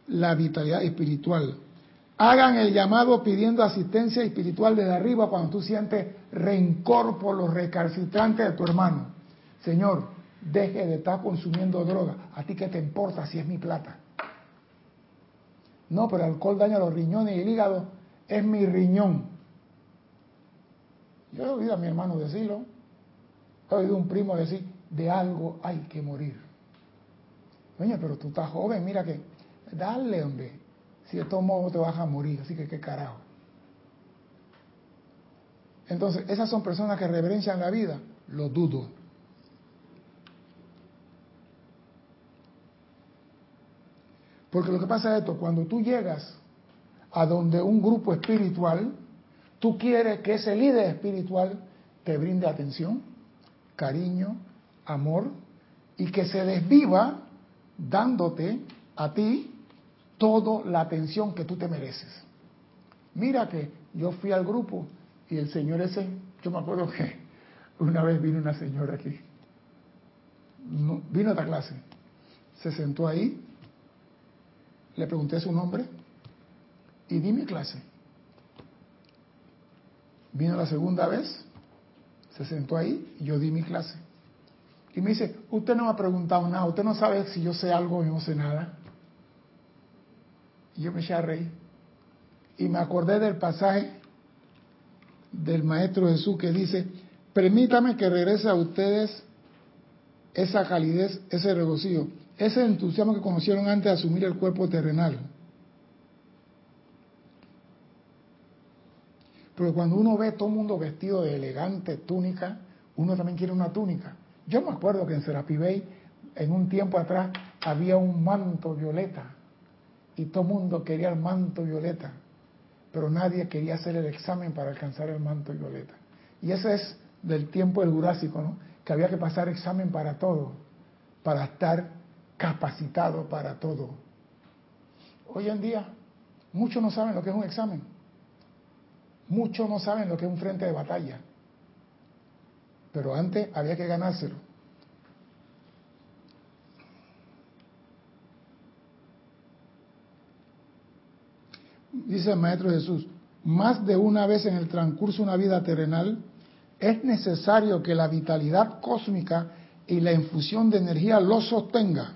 la vitalidad espiritual. Hagan el llamado pidiendo asistencia espiritual desde arriba cuando tú sientes rencor los recalcitrantes de tu hermano. Señor, deje de estar consumiendo droga. ¿A ti qué te importa si es mi plata? No, pero el alcohol daña los riñones y el hígado. Es mi riñón. Yo he oído a mi hermano decirlo. He oído a un primo decir, de algo hay que morir. Oye, pero tú estás joven, mira que Dale, hombre. Si de todos modos te vas a morir, así que qué carajo. Entonces, esas son personas que reverencian la vida. Lo dudo. Porque lo que pasa es esto, cuando tú llegas a donde un grupo espiritual, tú quieres que ese líder espiritual te brinde atención, cariño, amor, y que se desviva dándote a ti toda la atención que tú te mereces. Mira que yo fui al grupo y el señor ese, yo me acuerdo que una vez vino una señora aquí, vino a esta clase, se sentó ahí, le pregunté su nombre y di mi clase. Vino la segunda vez, se sentó ahí y yo di mi clase. Y me dice, usted no me ha preguntado nada, usted no sabe si yo sé algo o no sé nada. Y yo me eché a reír. Y me acordé del pasaje del Maestro Jesús que dice, permítame que regrese a ustedes esa calidez, ese regocijo, ese entusiasmo que conocieron antes de asumir el cuerpo terrenal. Pero cuando uno ve todo el mundo vestido de elegante túnica, uno también quiere una túnica. Yo me acuerdo que en Serapi en un tiempo atrás, había un manto violeta y todo el mundo quería el manto violeta, pero nadie quería hacer el examen para alcanzar el manto violeta. Y ese es del tiempo del Jurásico, ¿no? que había que pasar examen para todo, para estar capacitado para todo. Hoy en día, muchos no saben lo que es un examen, muchos no saben lo que es un frente de batalla, pero antes había que ganárselo. Dice el Maestro Jesús, más de una vez en el transcurso de una vida terrenal, es necesario que la vitalidad cósmica y la infusión de energía lo sostenga.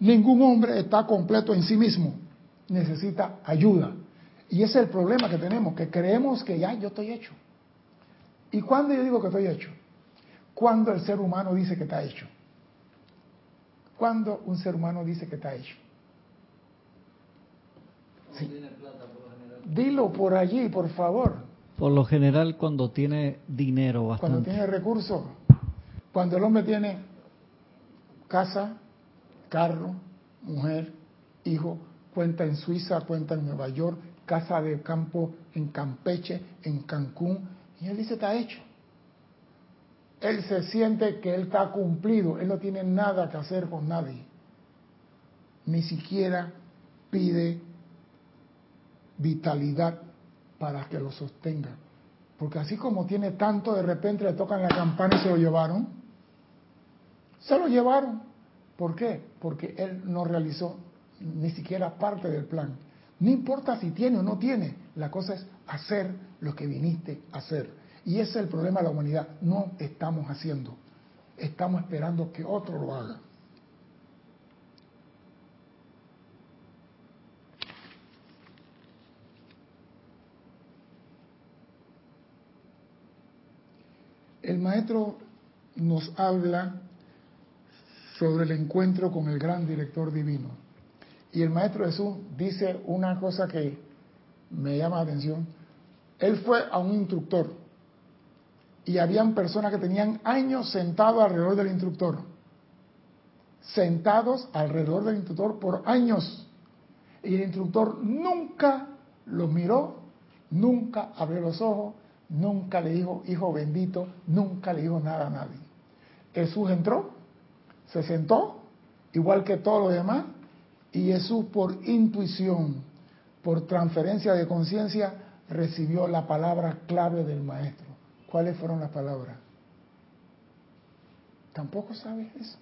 Ningún hombre está completo en sí mismo, necesita ayuda. Y ese es el problema que tenemos, que creemos que ya yo estoy hecho. ¿Y cuándo yo digo que estoy hecho? Cuando el ser humano dice que está hecho. Cuando un ser humano dice que está hecho. Dilo por allí, por favor. Por lo general cuando tiene dinero bastante. Cuando tiene recursos. Cuando el hombre tiene casa, carro, mujer, hijo, cuenta en Suiza, cuenta en Nueva York, casa de campo en Campeche, en Cancún, y él dice, está hecho. Él se siente que él está cumplido, él no tiene nada que hacer con nadie. Ni siquiera pide vitalidad para que lo sostenga. Porque así como tiene tanto, de repente le tocan la campana y se lo llevaron. Se lo llevaron. ¿Por qué? Porque él no realizó ni siquiera parte del plan. No importa si tiene o no tiene, la cosa es hacer lo que viniste a hacer. Y ese es el problema de la humanidad. No estamos haciendo. Estamos esperando que otro lo haga. El maestro nos habla sobre el encuentro con el gran director divino. Y el maestro Jesús dice una cosa que me llama la atención. Él fue a un instructor y habían personas que tenían años sentados alrededor del instructor. Sentados alrededor del instructor por años. Y el instructor nunca los miró, nunca abrió los ojos, nunca le dijo, hijo bendito, nunca le dijo nada a nadie. Jesús entró, se sentó, igual que todos los demás, y Jesús por intuición, por transferencia de conciencia, recibió la palabra clave del maestro. ¿Cuáles fueron las palabras? Tampoco sabes eso.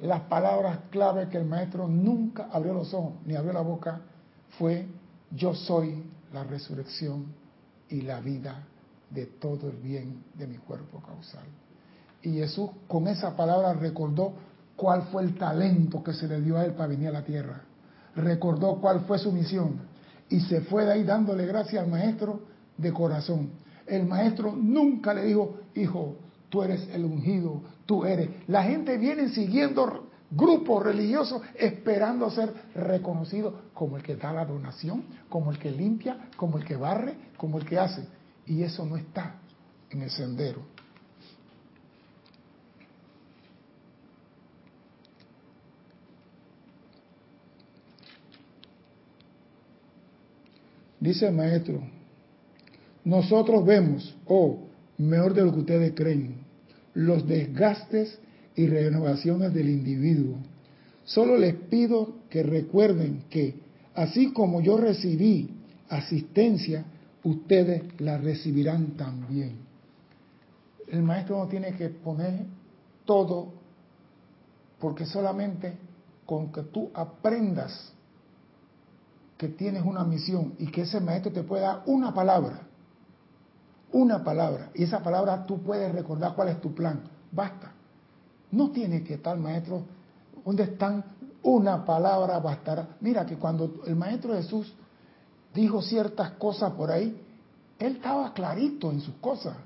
Las palabras clave que el maestro nunca abrió los ojos ni abrió la boca fue yo soy la resurrección y la vida de todo el bien de mi cuerpo causal. Y Jesús con esa palabra recordó cuál fue el talento que se le dio a él para venir a la tierra. Recordó cuál fue su misión y se fue de ahí dándole gracias al maestro de corazón. El maestro nunca le dijo, hijo, tú eres el ungido, tú eres. La gente viene siguiendo grupos religiosos esperando ser reconocido como el que da la donación, como el que limpia, como el que barre, como el que hace. Y eso no está en el sendero. Dice el maestro, nosotros vemos, o oh, mejor de lo que ustedes creen, los desgastes y renovaciones del individuo. Solo les pido que recuerden que, así como yo recibí asistencia, ustedes la recibirán también. El maestro no tiene que poner todo, porque solamente con que tú aprendas que tienes una misión y que ese maestro te pueda dar una palabra, una palabra, y esa palabra tú puedes recordar cuál es tu plan, basta. No tiene que estar maestro, donde están una palabra bastará. Mira que cuando el maestro Jesús dijo ciertas cosas por ahí, él estaba clarito en sus cosas.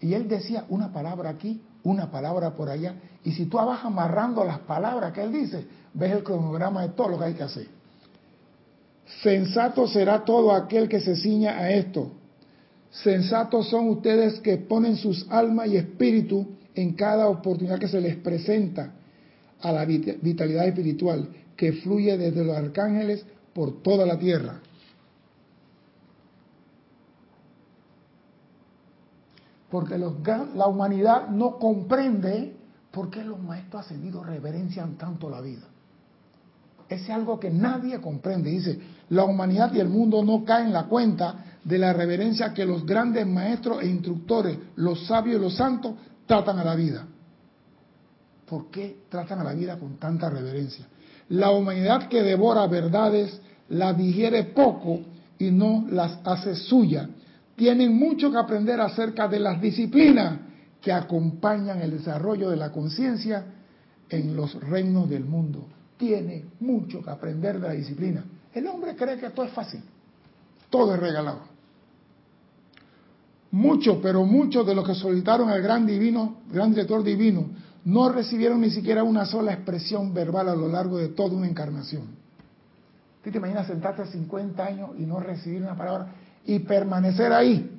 Y él decía una palabra aquí, una palabra por allá. Y si tú vas amarrando las palabras que él dice, ves el cronograma de todo lo que hay que hacer. Sensato será todo aquel que se ciña a esto. Sensatos son ustedes que ponen sus almas y espíritu en cada oportunidad que se les presenta a la vitalidad espiritual que fluye desde los arcángeles por toda la tierra. Porque la humanidad no comprende por qué los maestros ascendidos reverencian tanto la vida. Es algo que nadie comprende. Dice, la humanidad y el mundo no caen en la cuenta de la reverencia que los grandes maestros e instructores, los sabios y los santos, tratan a la vida. ¿Por qué tratan a la vida con tanta reverencia? La humanidad que devora verdades las digiere poco y no las hace suya. Tienen mucho que aprender acerca de las disciplinas que acompañan el desarrollo de la conciencia en los reinos del mundo. Tiene mucho que aprender de la disciplina. El hombre cree que todo es fácil, todo es regalado. Muchos, pero muchos de los que solicitaron al gran divino, gran director divino, no recibieron ni siquiera una sola expresión verbal a lo largo de toda una encarnación. ¿Tú te imaginas sentarte 50 años y no recibir una palabra y permanecer ahí?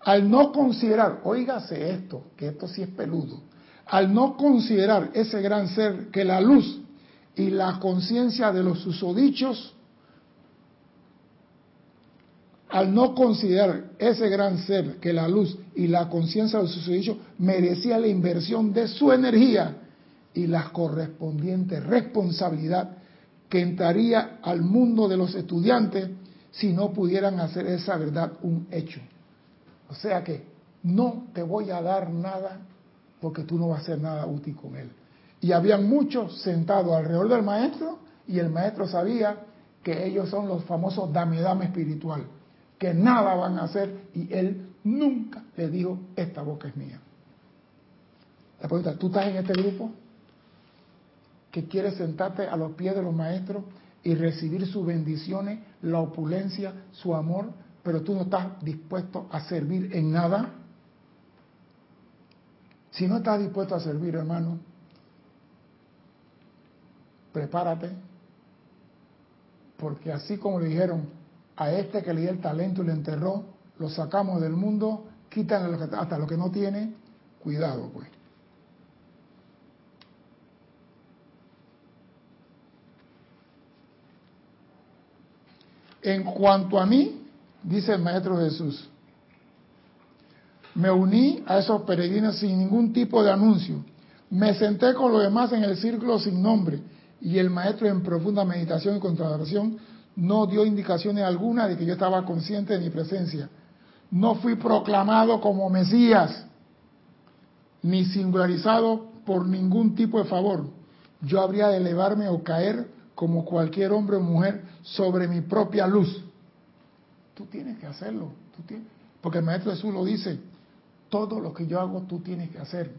Al no considerar, oígase esto, que esto sí es peludo, al no considerar ese gran ser que la luz y la conciencia de los susodichos al no considerar ese gran ser que la luz y la conciencia de su dicho merecía la inversión de su energía y la correspondiente responsabilidad que entraría al mundo de los estudiantes si no pudieran hacer esa verdad un hecho. O sea que no te voy a dar nada porque tú no vas a hacer nada útil con él. Y habían muchos sentados alrededor del maestro y el maestro sabía que ellos son los famosos dame dame espiritual que nada van a hacer y él nunca le dijo, esta boca es mía. La pregunta, ¿tú estás en este grupo que quiere sentarte a los pies de los maestros y recibir sus bendiciones, la opulencia, su amor, pero tú no estás dispuesto a servir en nada? Si no estás dispuesto a servir, hermano, prepárate, porque así como le dijeron a este que le dio el talento y le enterró, lo sacamos del mundo, quitan hasta lo que no tiene, cuidado pues. En cuanto a mí, dice el Maestro Jesús, me uní a esos peregrinos sin ningún tipo de anuncio. Me senté con los demás en el círculo sin nombre y el maestro en profunda meditación y no dio indicaciones alguna de que yo estaba consciente de mi presencia. No fui proclamado como Mesías, ni singularizado por ningún tipo de favor. Yo habría de elevarme o caer como cualquier hombre o mujer sobre mi propia luz. Tú tienes que hacerlo, porque el Maestro Jesús lo dice, todo lo que yo hago tú tienes que hacer.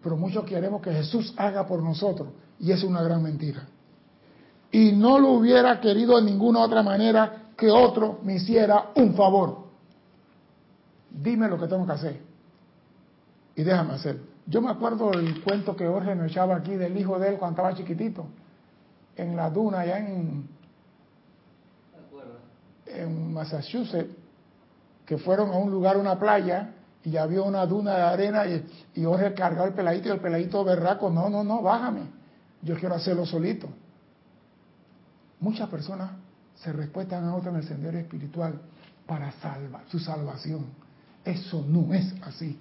Pero muchos queremos que Jesús haga por nosotros y es una gran mentira. Y no lo hubiera querido de ninguna otra manera que otro me hiciera un favor. Dime lo que tengo que hacer y déjame hacer. Yo me acuerdo del cuento que Jorge me echaba aquí del hijo de él cuando estaba chiquitito, en la duna allá en, en Massachusetts, que fueron a un lugar, una playa, y había una duna de arena y, y Jorge cargaba el peladito y el peladito berraco, no, no, no, bájame, yo quiero hacerlo solito. Muchas personas se respetan a otros en el sendero espiritual para salvar su salvación. Eso no es así.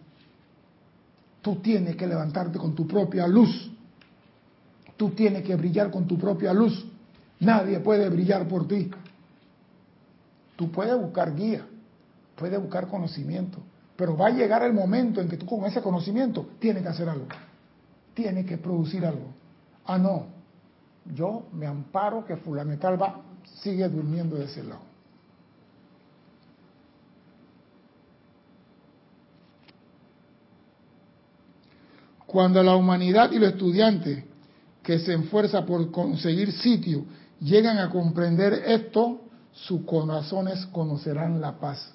Tú tienes que levantarte con tu propia luz. Tú tienes que brillar con tu propia luz. Nadie puede brillar por ti. Tú puedes buscar guía, puedes buscar conocimiento, pero va a llegar el momento en que tú con ese conocimiento tienes que hacer algo, tienes que producir algo. Ah, no, yo me amparo que fulano tal va, sigue durmiendo de ese lado. Cuando la humanidad y los estudiantes que se esfuerzan por conseguir sitio llegan a comprender esto, sus corazones conocerán la paz.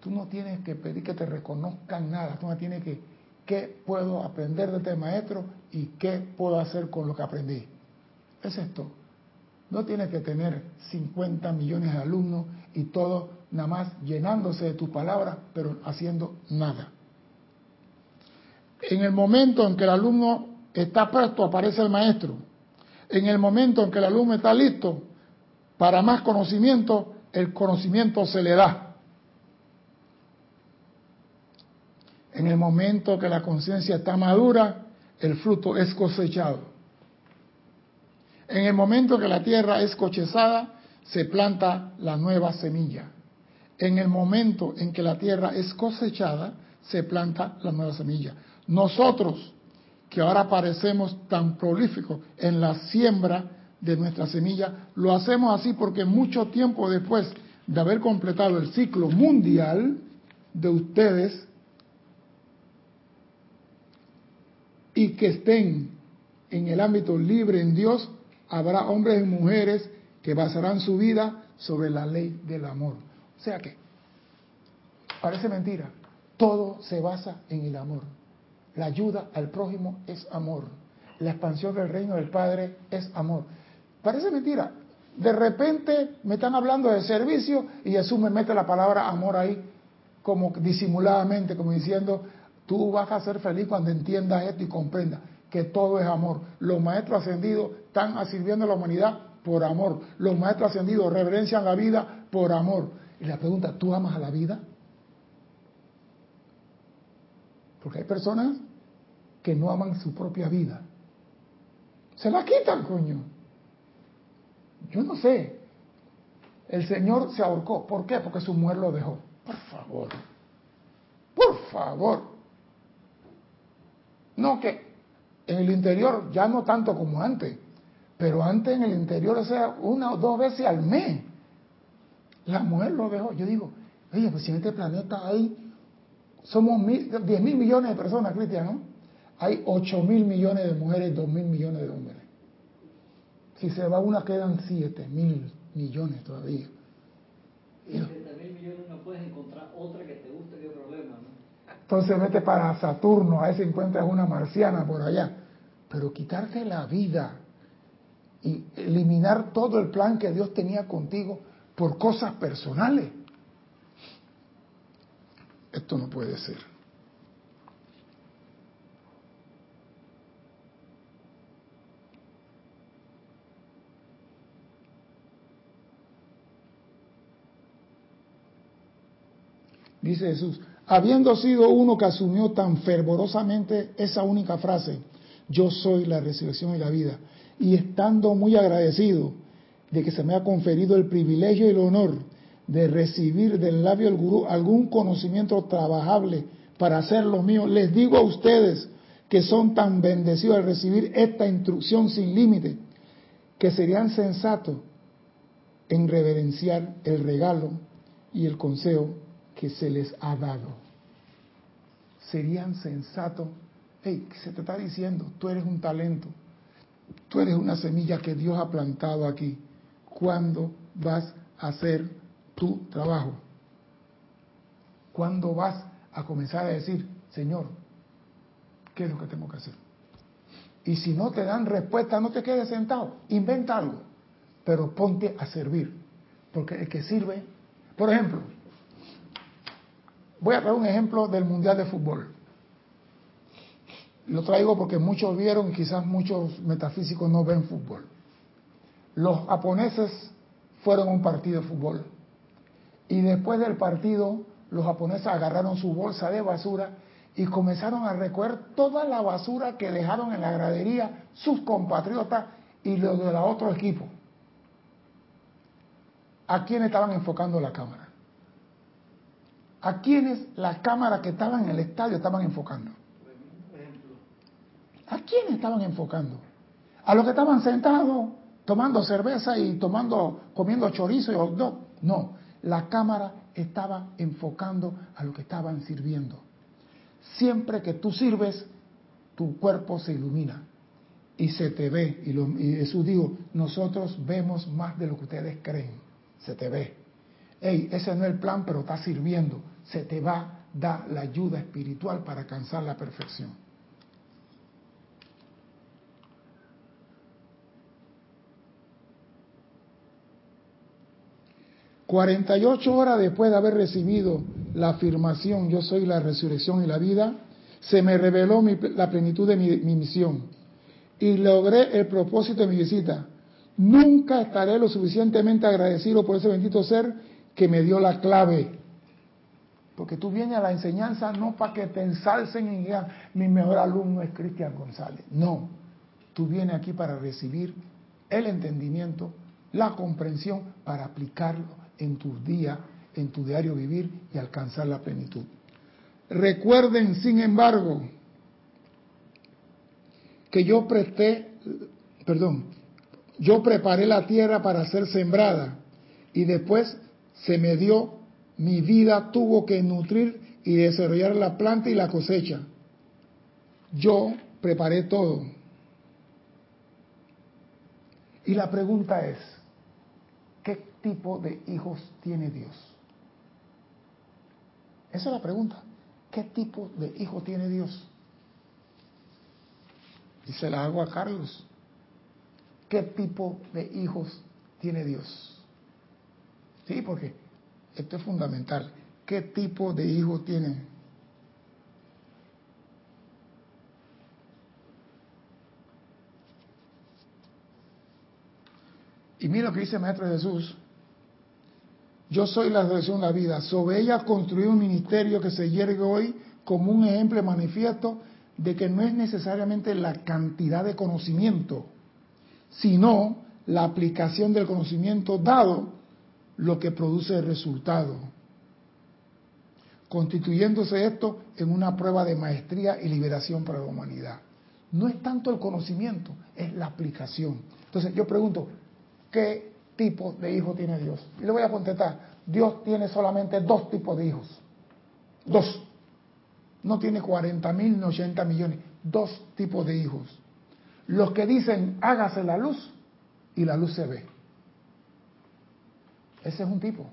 Tú no tienes que pedir que te reconozcan nada, tú no tienes que, ¿qué puedo aprender de este maestro y qué puedo hacer con lo que aprendí? Es esto. No tienes que tener 50 millones de alumnos y todo nada más llenándose de tus palabras, pero haciendo nada. En el momento en que el alumno está presto, aparece el maestro. En el momento en que el alumno está listo para más conocimiento, el conocimiento se le da. En el momento que la conciencia está madura, el fruto es cosechado. En el momento que la tierra es cochezada, se planta la nueva semilla. En el momento en que la tierra es cosechada, se planta la nueva semilla. Nosotros, que ahora parecemos tan prolíficos en la siembra de nuestra semilla, lo hacemos así porque mucho tiempo después de haber completado el ciclo mundial de ustedes, y que estén en el ámbito libre en Dios, habrá hombres y mujeres que basarán su vida sobre la ley del amor. O sea que, parece mentira, todo se basa en el amor. La ayuda al prójimo es amor. La expansión del reino del Padre es amor. Parece mentira. De repente me están hablando de servicio y Jesús me mete la palabra amor ahí como disimuladamente, como diciendo, Tú vas a ser feliz cuando entiendas esto y comprendas que todo es amor. Los maestros ascendidos están sirviendo a la humanidad por amor. Los maestros ascendidos reverencian la vida por amor. Y la pregunta, ¿tú amas a la vida? Porque hay personas que no aman su propia vida. Se la quitan, coño. Yo no sé. El Señor se ahorcó. ¿Por qué? Porque su mujer lo dejó. Por favor. Por favor. No, que en el interior ya no tanto como antes, pero antes en el interior, o sea, una o dos veces al mes. La mujer lo dejó. Yo digo, oye, pues si en este planeta hay, somos mil, 10 mil millones de personas, Cristian, ¿no? Hay 8 mil millones de mujeres y 2 mil millones de hombres. Si se va una, quedan 7 mil millones todavía. 7 mil millones no puedes encontrar otra que te guste, qué problema, ¿no? Entonces vete para Saturno, a si encuentras una marciana por allá. Pero quitarte la vida y eliminar todo el plan que Dios tenía contigo por cosas personales. Esto no puede ser. Dice Jesús, habiendo sido uno que asumió tan fervorosamente esa única frase, yo soy la resurrección y la vida, y estando muy agradecido de que se me ha conferido el privilegio y el honor de recibir del labio del gurú algún conocimiento trabajable para hacer lo mío, les digo a ustedes que son tan bendecidos al recibir esta instrucción sin límite, que serían sensatos en reverenciar el regalo y el consejo que se les ha dado. Serían sensatos. Hey, se te está diciendo, tú eres un talento, tú eres una semilla que Dios ha plantado aquí. ¿Cuándo vas a hacer tu trabajo? ¿Cuándo vas a comenzar a decir, Señor, ¿qué es lo que tengo que hacer? Y si no te dan respuesta, no te quedes sentado, inventa algo, pero ponte a servir. Porque el que sirve, por ejemplo, Voy a traer un ejemplo del Mundial de Fútbol. Lo traigo porque muchos vieron y quizás muchos metafísicos no ven fútbol. Los japoneses fueron a un partido de fútbol y después del partido los japoneses agarraron su bolsa de basura y comenzaron a recoger toda la basura que dejaron en la gradería sus compatriotas y los de la otro equipo. ¿A quién estaban enfocando la cámara? A quienes las cámaras que estaban en el estadio estaban enfocando. ¿A quiénes estaban enfocando? A los que estaban sentados tomando cerveza y tomando, comiendo chorizo y hot dog. No, la cámara estaba enfocando a los que estaban sirviendo. Siempre que tú sirves, tu cuerpo se ilumina y se te ve. Y, y Jesús dijo, nosotros vemos más de lo que ustedes creen. Se te ve. Ey, ese no es el plan, pero está sirviendo. Se te va a dar la ayuda espiritual para alcanzar la perfección. Cuarenta y ocho horas después de haber recibido la afirmación yo soy la resurrección y la vida, se me reveló la plenitud de mi misión y logré el propósito de mi visita. Nunca estaré lo suficientemente agradecido por ese bendito ser que me dio la clave. Porque tú vienes a la enseñanza no para que te ensalcen y digan, mi mejor alumno es Cristian González. No, tú vienes aquí para recibir el entendimiento, la comprensión, para aplicarlo en tus días, en tu diario vivir y alcanzar la plenitud. Recuerden, sin embargo, que yo presté, perdón, yo preparé la tierra para ser sembrada y después se me dio, mi vida tuvo que nutrir y desarrollar la planta y la cosecha. Yo preparé todo. Y la pregunta es, ¿qué tipo de hijos tiene Dios? Esa es la pregunta. ¿Qué tipo de hijo tiene Dios? Y se la hago a Carlos. ¿Qué tipo de hijos tiene Dios? Sí, porque esto es fundamental. ¿Qué tipo de hijo tiene? Y mira lo que dice el Maestro Jesús. Yo soy la resurrección de la vida. Sobre ella construí un ministerio que se yergue hoy como un ejemplo manifiesto de que no es necesariamente la cantidad de conocimiento, sino la aplicación del conocimiento dado lo que produce el resultado, constituyéndose esto en una prueba de maestría y liberación para la humanidad. No es tanto el conocimiento, es la aplicación. Entonces yo pregunto, ¿qué tipo de hijo tiene Dios? Y le voy a contestar, Dios tiene solamente dos tipos de hijos. Dos. No tiene 40 mil ni 80 millones. Dos tipos de hijos. Los que dicen hágase la luz y la luz se ve. Ese es un tipo.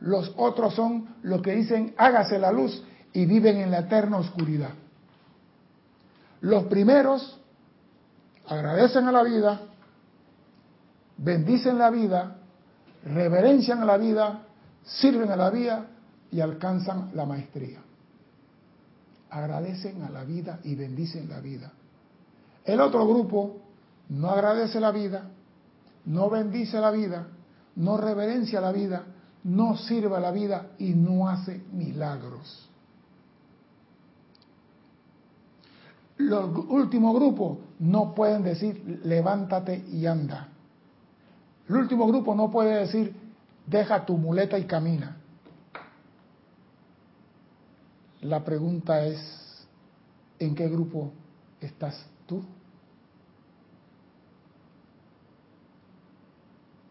Los otros son los que dicen hágase la luz y viven en la eterna oscuridad. Los primeros agradecen a la vida, bendicen la vida, reverencian a la vida, sirven a la vida y alcanzan la maestría. Agradecen a la vida y bendicen la vida. El otro grupo no agradece la vida, no bendice la vida, no reverencia la vida, no sirve a la vida y no hace milagros. Los últimos grupos no pueden decir levántate y anda. El último grupo no puede decir deja tu muleta y camina. La pregunta es, ¿en qué grupo estás tú?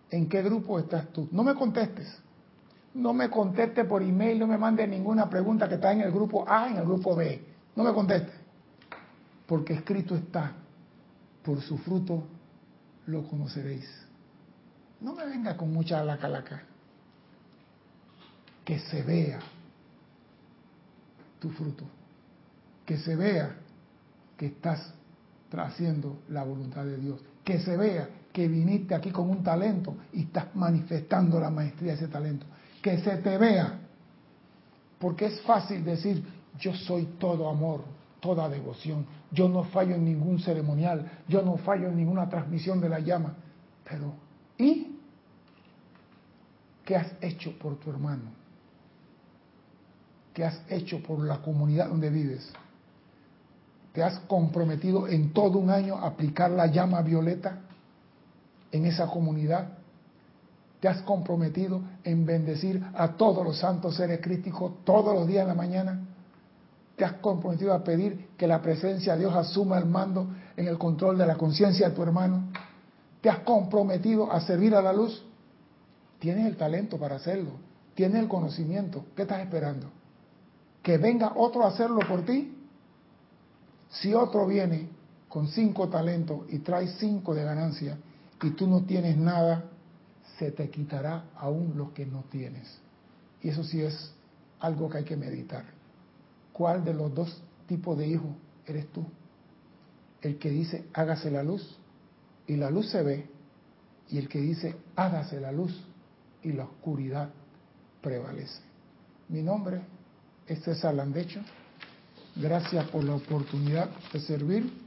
¿En qué grupo estás tú? No me contestes. No me conteste por email, no me mande ninguna pregunta que está en el grupo A, en el grupo B. No me conteste. Porque escrito está, por su fruto lo conoceréis. No me venga con mucha lacalaca. Que se vea tu fruto. Que se vea que estás haciendo la voluntad de Dios. Que se vea que viniste aquí con un talento y estás manifestando la maestría de ese talento. Que se te vea. Porque es fácil decir, yo soy todo amor, toda devoción. Yo no fallo en ningún ceremonial, yo no fallo en ninguna transmisión de la llama. Pero, ¿y qué has hecho por tu hermano? ¿Qué has hecho por la comunidad donde vives? ¿Te has comprometido en todo un año a aplicar la llama violeta? En esa comunidad? ¿Te has comprometido en bendecir a todos los santos seres críticos todos los días de la mañana? ¿Te has comprometido a pedir que la presencia de Dios asuma el mando en el control de la conciencia de tu hermano? ¿Te has comprometido a servir a la luz? Tienes el talento para hacerlo, tienes el conocimiento. ¿Qué estás esperando? ¿Que venga otro a hacerlo por ti? Si otro viene con cinco talentos y trae cinco de ganancia, y tú no tienes nada, se te quitará aún lo que no tienes. Y eso sí es algo que hay que meditar. ¿Cuál de los dos tipos de hijos eres tú? El que dice hágase la luz y la luz se ve, y el que dice hágase la luz y la oscuridad prevalece. Mi nombre es César Landecho. Gracias por la oportunidad de servir